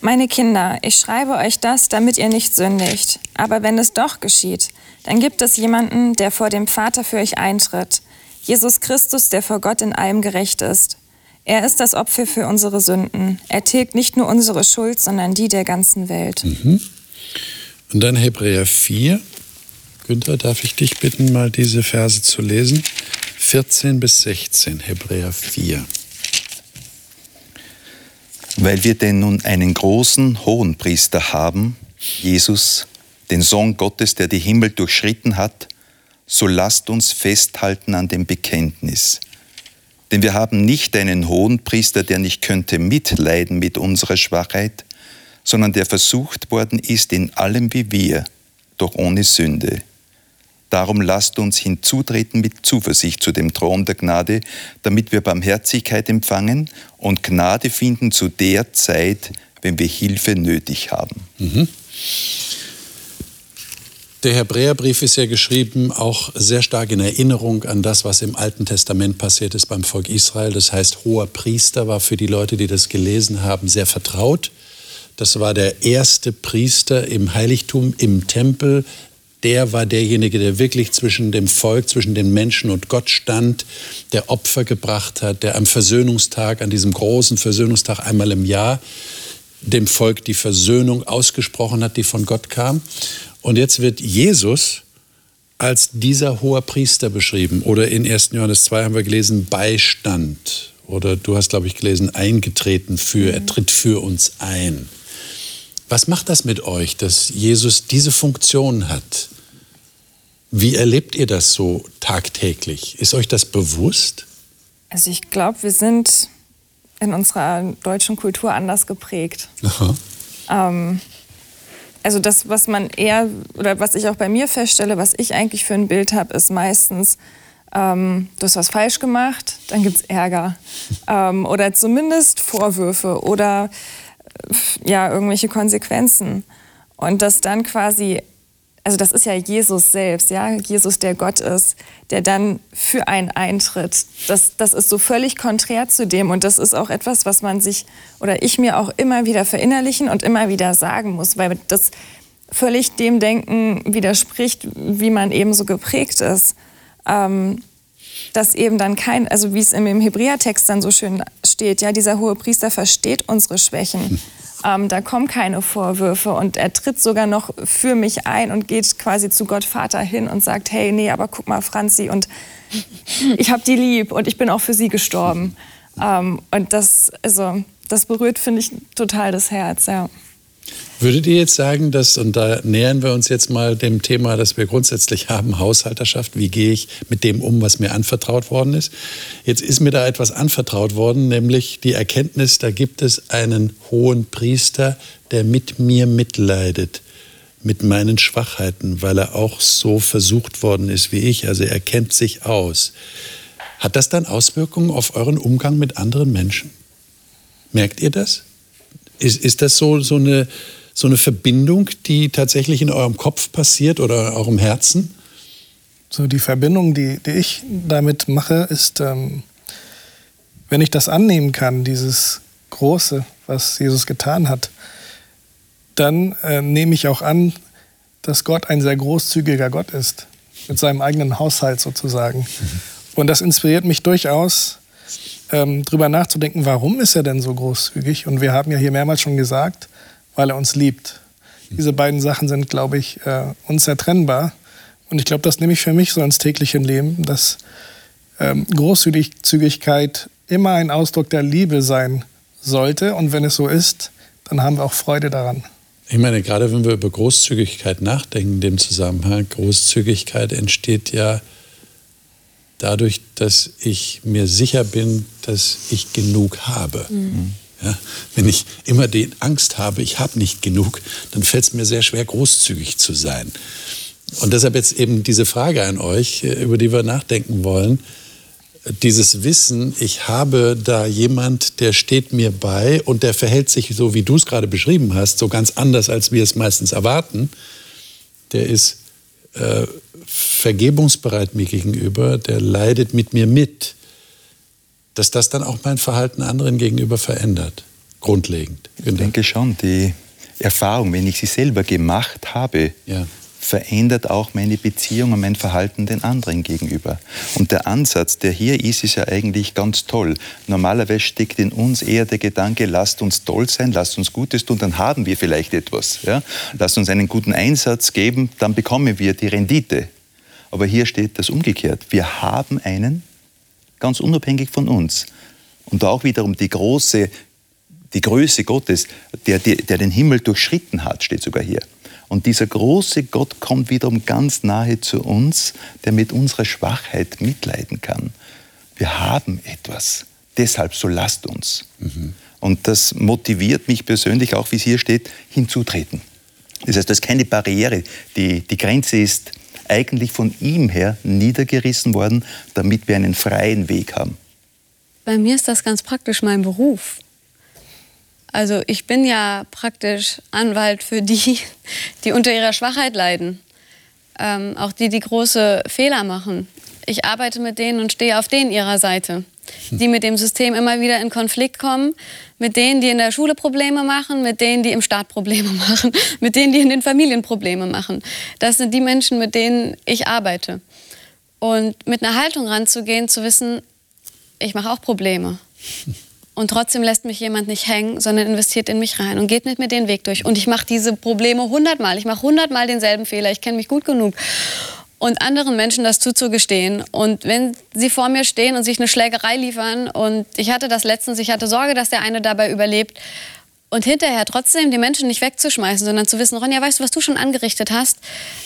Meine Kinder, ich schreibe euch das, damit ihr nicht sündigt. Aber wenn es doch geschieht, dann gibt es jemanden, der vor dem Vater für euch eintritt. Jesus Christus, der vor Gott in allem gerecht ist. Er ist das Opfer für unsere Sünden. Er tilgt nicht nur unsere Schuld, sondern die der ganzen Welt. Mhm. Und dann Hebräer 4. Günther, darf ich dich bitten, mal diese Verse zu lesen? 14 bis 16, Hebräer 4. Weil wir denn nun einen großen Hohenpriester haben, Jesus, den Sohn Gottes, der die Himmel durchschritten hat, so lasst uns festhalten an dem Bekenntnis. Denn wir haben nicht einen hohen Priester, der nicht könnte mitleiden mit unserer Schwachheit, sondern der versucht worden ist in allem wie wir, doch ohne Sünde. Darum lasst uns hinzutreten mit Zuversicht zu dem Thron der Gnade, damit wir Barmherzigkeit empfangen und Gnade finden zu der Zeit, wenn wir Hilfe nötig haben. Mhm. Der Hebräerbrief ist ja geschrieben auch sehr stark in Erinnerung an das, was im Alten Testament passiert ist beim Volk Israel. Das heißt, hoher Priester war für die Leute, die das gelesen haben, sehr vertraut. Das war der erste Priester im Heiligtum, im Tempel. Der war derjenige, der wirklich zwischen dem Volk, zwischen den Menschen und Gott stand, der Opfer gebracht hat, der am Versöhnungstag, an diesem großen Versöhnungstag einmal im Jahr, dem Volk die Versöhnung ausgesprochen hat, die von Gott kam. Und jetzt wird Jesus als dieser hohe Priester beschrieben. Oder in 1. Johannes 2 haben wir gelesen, Beistand. Oder du hast, glaube ich, gelesen, eingetreten für, er tritt für uns ein. Was macht das mit euch, dass Jesus diese Funktion hat? Wie erlebt ihr das so tagtäglich? Ist euch das bewusst? Also ich glaube, wir sind in unserer deutschen Kultur anders geprägt. Ähm, also das, was man eher, oder was ich auch bei mir feststelle, was ich eigentlich für ein Bild habe, ist meistens, ähm, du hast was falsch gemacht, dann gibt es Ärger. Ähm, oder zumindest Vorwürfe oder ja, irgendwelche Konsequenzen. Und dass dann quasi, also das ist ja Jesus selbst, ja, Jesus, der Gott ist, der dann für einen eintritt. Das, das ist so völlig konträr zu dem und das ist auch etwas, was man sich oder ich mir auch immer wieder verinnerlichen und immer wieder sagen muss, weil das völlig dem Denken widerspricht, wie man eben so geprägt ist. Ähm, dass eben dann kein, also wie es im Hebräertext dann so schön steht, ja, dieser hohe Priester versteht unsere Schwächen. Ähm, da kommen keine Vorwürfe und er tritt sogar noch für mich ein und geht quasi zu Gott Vater hin und sagt, hey, nee, aber guck mal, Franzi, und ich habe die lieb und ich bin auch für sie gestorben. Ähm, und das, also, das berührt, finde ich, total das Herz, ja. Würdet ihr jetzt sagen, dass, und da nähern wir uns jetzt mal dem Thema, das wir grundsätzlich haben, Haushalterschaft, wie gehe ich mit dem um, was mir anvertraut worden ist? Jetzt ist mir da etwas anvertraut worden, nämlich die Erkenntnis, da gibt es einen hohen Priester, der mit mir mitleidet, mit meinen Schwachheiten, weil er auch so versucht worden ist wie ich, also er kennt sich aus. Hat das dann Auswirkungen auf euren Umgang mit anderen Menschen? Merkt ihr das? Ist, ist das so, so, eine, so eine Verbindung, die tatsächlich in eurem Kopf passiert oder eurem Herzen? So die Verbindung, die, die ich damit mache, ist, ähm, wenn ich das annehmen kann, dieses Große, was Jesus getan hat, dann äh, nehme ich auch an, dass Gott ein sehr großzügiger Gott ist, mit seinem eigenen Haushalt sozusagen. Mhm. Und das inspiriert mich durchaus, ähm, drüber nachzudenken, warum ist er denn so großzügig? Und wir haben ja hier mehrmals schon gesagt, weil er uns liebt. Diese beiden Sachen sind, glaube ich, äh, unzertrennbar. Und ich glaube, das nehme ich für mich so ins tägliche Leben, dass ähm, Großzügigkeit immer ein Ausdruck der Liebe sein sollte. Und wenn es so ist, dann haben wir auch Freude daran. Ich meine, gerade wenn wir über Großzügigkeit nachdenken, in dem Zusammenhang, Großzügigkeit entsteht ja dadurch, dass ich mir sicher bin, dass ich genug habe. Mhm. Ja, wenn ich immer die Angst habe, ich habe nicht genug, dann fällt es mir sehr schwer, großzügig zu sein. Und deshalb jetzt eben diese Frage an euch, äh, über die wir nachdenken wollen. Dieses Wissen, ich habe da jemand, der steht mir bei und der verhält sich so, wie du es gerade beschrieben hast, so ganz anders, als wir es meistens erwarten. Der ist äh, vergebungsbereit mir gegenüber, der leidet mit mir mit, dass das dann auch mein Verhalten anderen gegenüber verändert, grundlegend. Ich denke schon, die Erfahrung, wenn ich sie selber gemacht habe, ja verändert auch meine Beziehung und mein Verhalten den anderen gegenüber. Und der Ansatz, der hier ist, ist ja eigentlich ganz toll. Normalerweise steckt in uns eher der Gedanke, lasst uns toll sein, lasst uns Gutes tun, dann haben wir vielleicht etwas. Ja? Lasst uns einen guten Einsatz geben, dann bekommen wir die Rendite. Aber hier steht das umgekehrt. Wir haben einen, ganz unabhängig von uns. Und auch wiederum die große, die Größe Gottes, der, der, der den Himmel durchschritten hat, steht sogar hier. Und dieser große Gott kommt wiederum ganz nahe zu uns, der mit unserer Schwachheit mitleiden kann. Wir haben etwas. Deshalb so lasst uns. Mhm. Und das motiviert mich persönlich auch, wie es hier steht, hinzutreten. Das heißt, das ist keine Barriere. Die, die Grenze ist eigentlich von ihm her niedergerissen worden, damit wir einen freien Weg haben. Bei mir ist das ganz praktisch mein Beruf. Also ich bin ja praktisch Anwalt für die, die unter ihrer Schwachheit leiden. Ähm, auch die, die große Fehler machen. Ich arbeite mit denen und stehe auf denen ihrer Seite. Die mit dem System immer wieder in Konflikt kommen, mit denen, die in der Schule Probleme machen, mit denen, die im Staat Probleme machen, mit denen, die in den Familien Probleme machen. Das sind die Menschen, mit denen ich arbeite. Und mit einer Haltung ranzugehen, zu wissen, ich mache auch Probleme. Und trotzdem lässt mich jemand nicht hängen, sondern investiert in mich rein und geht mit mir den Weg durch. Und ich mache diese Probleme hundertmal. Ich mache hundertmal denselben Fehler. Ich kenne mich gut genug. Und anderen Menschen das zuzugestehen. Und wenn sie vor mir stehen und sich eine Schlägerei liefern, und ich hatte das letztens, ich hatte Sorge, dass der eine dabei überlebt, und hinterher trotzdem die Menschen nicht wegzuschmeißen, sondern zu wissen, Ronja, weißt du, was du schon angerichtet hast,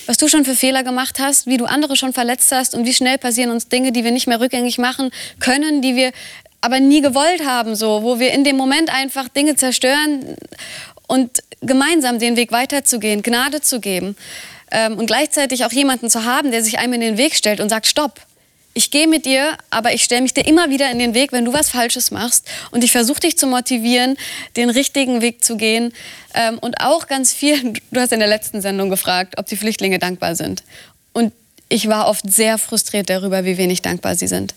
was du schon für Fehler gemacht hast, wie du andere schon verletzt hast? Und wie schnell passieren uns Dinge, die wir nicht mehr rückgängig machen können, die wir aber nie gewollt haben, so, wo wir in dem Moment einfach Dinge zerstören und gemeinsam den Weg weiterzugehen, Gnade zu geben ähm, und gleichzeitig auch jemanden zu haben, der sich einem in den Weg stellt und sagt, stopp, ich gehe mit dir, aber ich stelle mich dir immer wieder in den Weg, wenn du was Falsches machst. Und ich versuche dich zu motivieren, den richtigen Weg zu gehen. Ähm, und auch ganz viel, du hast in der letzten Sendung gefragt, ob die Flüchtlinge dankbar sind. Und ich war oft sehr frustriert darüber, wie wenig dankbar sie sind.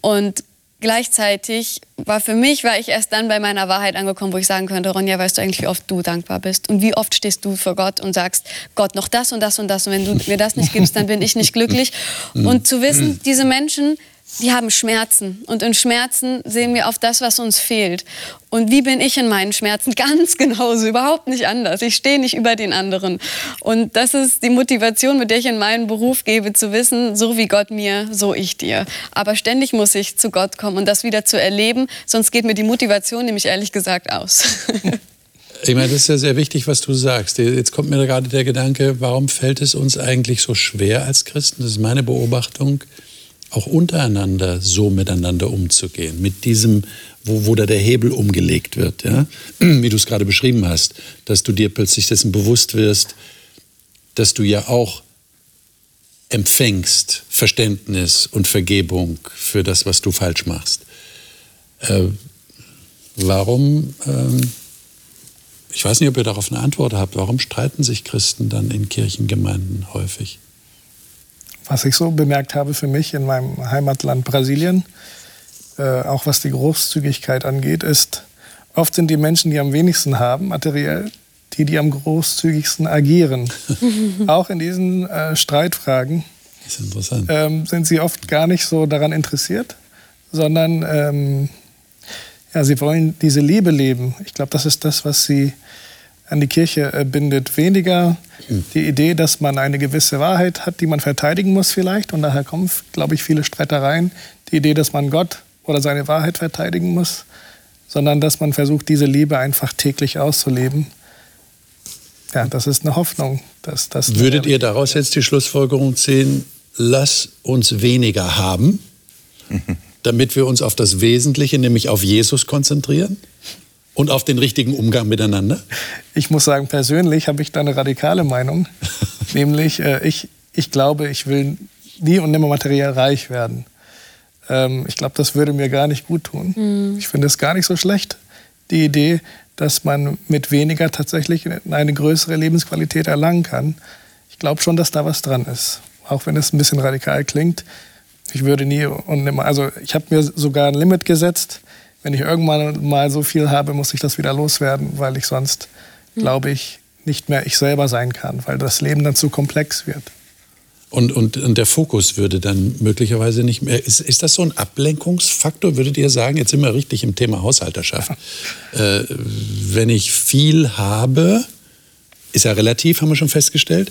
Und gleichzeitig war für mich, war ich erst dann bei meiner Wahrheit angekommen, wo ich sagen könnte, Ronja, weißt du eigentlich, wie oft du dankbar bist? Und wie oft stehst du vor Gott und sagst, Gott, noch das und das und das. Und wenn du mir das nicht gibst, dann bin ich nicht glücklich. Und zu wissen, diese Menschen die haben Schmerzen. Und in Schmerzen sehen wir auf das, was uns fehlt. Und wie bin ich in meinen Schmerzen? Ganz genauso, überhaupt nicht anders. Ich stehe nicht über den anderen. Und das ist die Motivation, mit der ich in meinen Beruf gebe, zu wissen, so wie Gott mir, so ich dir. Aber ständig muss ich zu Gott kommen und das wieder zu erleben, sonst geht mir die Motivation nämlich ehrlich gesagt aus. Ich meine, das ist ja sehr wichtig, was du sagst. Jetzt kommt mir gerade der Gedanke, warum fällt es uns eigentlich so schwer als Christen? Das ist meine Beobachtung auch untereinander so miteinander umzugehen, mit diesem, wo, wo da der Hebel umgelegt wird, ja? wie du es gerade beschrieben hast, dass du dir plötzlich dessen bewusst wirst, dass du ja auch empfängst Verständnis und Vergebung für das, was du falsch machst. Äh, warum, ähm, ich weiß nicht, ob ihr darauf eine Antwort habt, warum streiten sich Christen dann in Kirchengemeinden häufig? Was ich so bemerkt habe für mich in meinem Heimatland Brasilien, äh, auch was die Großzügigkeit angeht, ist, oft sind die Menschen, die am wenigsten haben, materiell, die, die am großzügigsten agieren. auch in diesen äh, Streitfragen ähm, sind sie oft gar nicht so daran interessiert, sondern ähm, ja, sie wollen diese Liebe leben. Ich glaube, das ist das, was sie an die Kirche äh, bindet. Weniger die Idee, dass man eine gewisse Wahrheit hat, die man verteidigen muss vielleicht. Und daher kommen, glaube ich, viele Streitereien. Die Idee, dass man Gott oder seine Wahrheit verteidigen muss, sondern dass man versucht, diese Liebe einfach täglich auszuleben. Ja, das ist eine Hoffnung. Dass, dass Würdet ihr daraus jetzt die Schlussfolgerung ziehen, lass uns weniger haben, damit wir uns auf das Wesentliche, nämlich auf Jesus konzentrieren? Und auf den richtigen Umgang miteinander? Ich muss sagen, persönlich habe ich da eine radikale Meinung. Nämlich, äh, ich, ich glaube, ich will nie und nimmer materiell reich werden. Ähm, ich glaube, das würde mir gar nicht gut tun. Mhm. Ich finde es gar nicht so schlecht, die Idee, dass man mit weniger tatsächlich eine größere Lebensqualität erlangen kann. Ich glaube schon, dass da was dran ist. Auch wenn es ein bisschen radikal klingt. Ich würde nie und nimmer, also ich habe mir sogar ein Limit gesetzt wenn ich irgendwann mal so viel habe, muss ich das wieder loswerden, weil ich sonst, mhm. glaube ich, nicht mehr ich selber sein kann, weil das Leben dann zu komplex wird. Und, und, und der Fokus würde dann möglicherweise nicht mehr. Ist, ist das so ein Ablenkungsfaktor, würdet ihr sagen? Jetzt sind wir richtig im Thema Haushalterschaft. äh, wenn ich viel habe, ist ja relativ, haben wir schon festgestellt.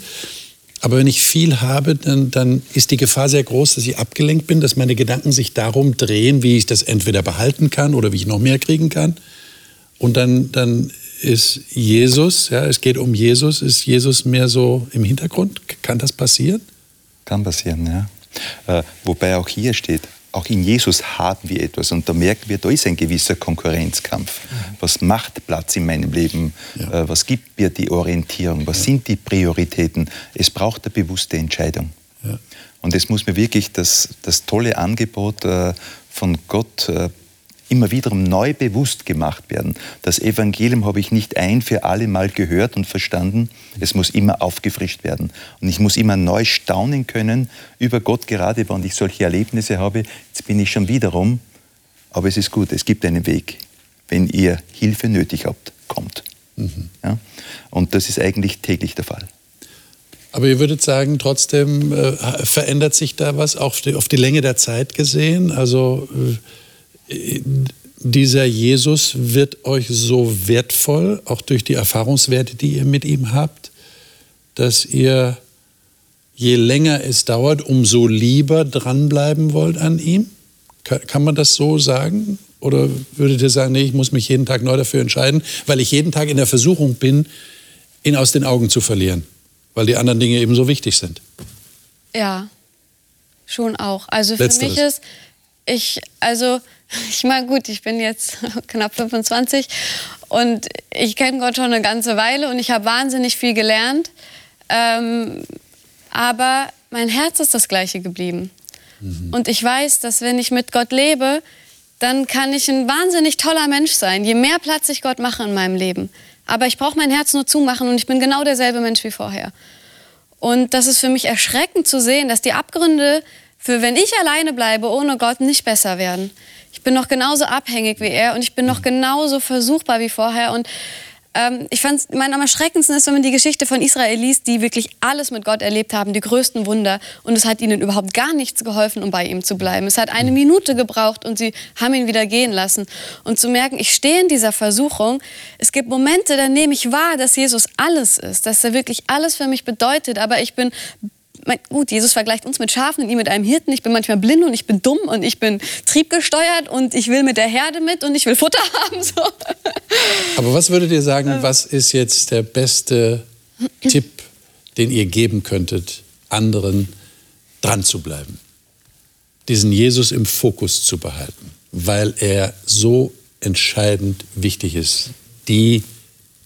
Aber wenn ich viel habe, dann, dann ist die Gefahr sehr groß, dass ich abgelenkt bin, dass meine Gedanken sich darum drehen, wie ich das entweder behalten kann oder wie ich noch mehr kriegen kann. Und dann, dann ist Jesus, ja, es geht um Jesus, ist Jesus mehr so im Hintergrund? Kann das passieren? Kann passieren, ja. Äh, wobei auch hier steht, auch in Jesus haben wir etwas und da merken wir, da ist ein gewisser Konkurrenzkampf. Mhm. Was macht Platz in meinem Leben? Ja. Äh, was gibt mir die Orientierung? Was ja. sind die Prioritäten? Es braucht eine bewusste Entscheidung. Ja. Und es muss mir wirklich das, das tolle Angebot äh, von Gott äh, immer wiederum neu bewusst gemacht werden. Das Evangelium habe ich nicht ein für alle Mal gehört und verstanden. Es muss immer aufgefrischt werden. Und ich muss immer neu staunen können über Gott, gerade wenn ich solche Erlebnisse habe. Jetzt bin ich schon wiederum. Aber es ist gut, es gibt einen Weg. Wenn ihr Hilfe nötig habt, kommt. Mhm. Ja? Und das ist eigentlich täglich der Fall. Aber ihr würdet sagen, trotzdem äh, verändert sich da was auf die, auf die Länge der Zeit gesehen? Also äh, dieser Jesus wird euch so wertvoll, auch durch die Erfahrungswerte, die ihr mit ihm habt, dass ihr, je länger es dauert, umso lieber dranbleiben wollt an ihm? Kann man das so sagen? Oder würdet ihr sagen, nee, ich muss mich jeden Tag neu dafür entscheiden, weil ich jeden Tag in der Versuchung bin, ihn aus den Augen zu verlieren, weil die anderen Dinge eben so wichtig sind? Ja, schon auch. Also für Letzteres. mich ist, ich, also ich meine, gut, ich bin jetzt knapp 25 und ich kenne Gott schon eine ganze Weile und ich habe wahnsinnig viel gelernt. Ähm, aber mein Herz ist das gleiche geblieben. Mhm. Und ich weiß, dass wenn ich mit Gott lebe, dann kann ich ein wahnsinnig toller Mensch sein. Je mehr Platz ich Gott mache in meinem Leben. Aber ich brauche mein Herz nur zumachen und ich bin genau derselbe Mensch wie vorher. Und das ist für mich erschreckend zu sehen, dass die Abgründe, für wenn ich alleine bleibe ohne Gott, nicht besser werden. Ich bin noch genauso abhängig wie er und ich bin noch genauso versuchbar wie vorher. Und ähm, ich fand, mein am erschreckendsten ist, wenn man die Geschichte von Israel liest, die wirklich alles mit Gott erlebt haben, die größten Wunder. Und es hat ihnen überhaupt gar nichts geholfen, um bei ihm zu bleiben. Es hat eine Minute gebraucht und sie haben ihn wieder gehen lassen. Und zu merken, ich stehe in dieser Versuchung. Es gibt Momente, da nehme ich wahr, dass Jesus alles ist, dass er wirklich alles für mich bedeutet. Aber ich bin gut, Jesus vergleicht uns mit Schafen und ihn mit einem Hirten. Ich bin manchmal blind und ich bin dumm und ich bin triebgesteuert und ich will mit der Herde mit und ich will Futter haben. So. Aber was würdet ihr sagen, was ist jetzt der beste Tipp, den ihr geben könntet, anderen dran zu bleiben? Diesen Jesus im Fokus zu behalten, weil er so entscheidend wichtig ist. Die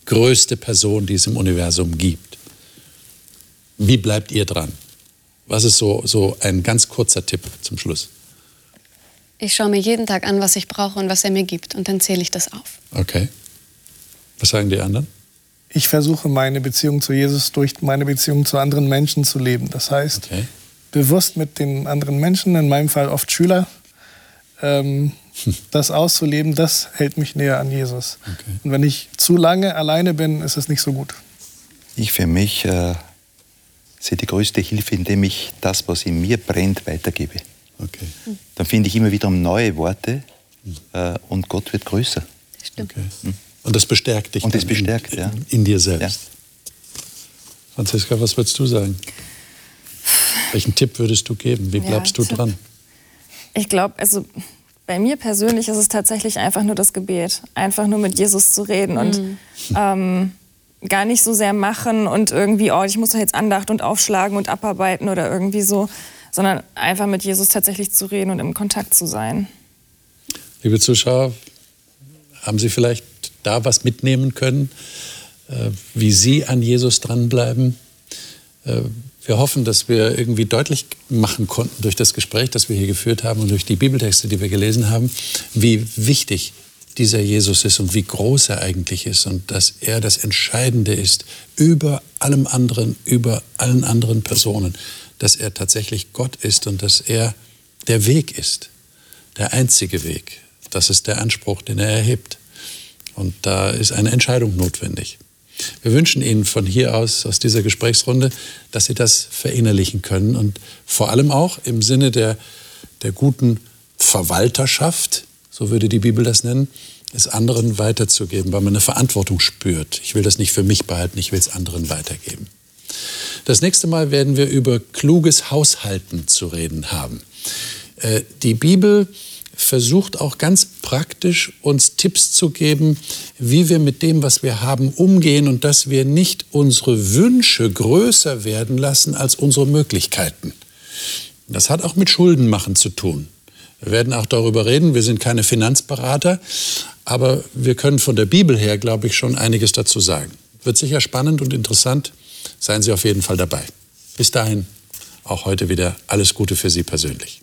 größte Person, die es im Universum gibt. Wie bleibt ihr dran? Was ist so, so ein ganz kurzer Tipp zum Schluss? Ich schaue mir jeden Tag an, was ich brauche und was er mir gibt. Und dann zähle ich das auf. Okay. Was sagen die anderen? Ich versuche meine Beziehung zu Jesus durch meine Beziehung zu anderen Menschen zu leben. Das heißt, okay. bewusst mit den anderen Menschen, in meinem Fall oft Schüler, ähm, hm. das auszuleben, das hält mich näher an Jesus. Okay. Und wenn ich zu lange alleine bin, ist es nicht so gut. Ich für mich äh, sehe die größte Hilfe, indem ich das, was in mir brennt, weitergebe. Okay. Dann finde ich immer wieder neue Worte äh, und Gott wird größer. Das stimmt. Okay. Hm. Und das bestärkt dich und das bestärkt, in, ja. in, dir selbst. Ja. Franziska, was würdest du sagen? Welchen Tipp würdest du geben? Wie bleibst ja, du dran? Ich glaube, also bei mir persönlich ist es tatsächlich einfach nur das Gebet. Einfach nur mit Jesus zu reden mhm. und ähm, gar nicht so sehr machen und irgendwie, oh, ich muss doch jetzt Andacht und aufschlagen und abarbeiten oder irgendwie so, sondern einfach mit Jesus tatsächlich zu reden und im Kontakt zu sein. Liebe Zuschauer, haben Sie vielleicht da was mitnehmen können, äh, wie Sie an Jesus dranbleiben? Äh, wir hoffen, dass wir irgendwie deutlich machen konnten durch das Gespräch, das wir hier geführt haben und durch die Bibeltexte, die wir gelesen haben, wie wichtig dieser Jesus ist und wie groß er eigentlich ist und dass er das Entscheidende ist über allem anderen, über allen anderen Personen, dass er tatsächlich Gott ist und dass er der Weg ist, der einzige Weg. Das ist der Anspruch, den er erhebt. Und da ist eine Entscheidung notwendig. Wir wünschen Ihnen von hier aus, aus dieser Gesprächsrunde, dass Sie das verinnerlichen können und vor allem auch im Sinne der, der guten Verwalterschaft, so würde die Bibel das nennen, es anderen weiterzugeben, weil man eine Verantwortung spürt. Ich will das nicht für mich behalten, ich will es anderen weitergeben. Das nächste Mal werden wir über kluges Haushalten zu reden haben. Äh, die Bibel versucht auch ganz praktisch uns Tipps zu geben, wie wir mit dem, was wir haben, umgehen und dass wir nicht unsere Wünsche größer werden lassen als unsere Möglichkeiten. Das hat auch mit Schuldenmachen zu tun. Wir werden auch darüber reden. Wir sind keine Finanzberater, aber wir können von der Bibel her, glaube ich, schon einiges dazu sagen. Wird sicher spannend und interessant. Seien Sie auf jeden Fall dabei. Bis dahin auch heute wieder alles Gute für Sie persönlich.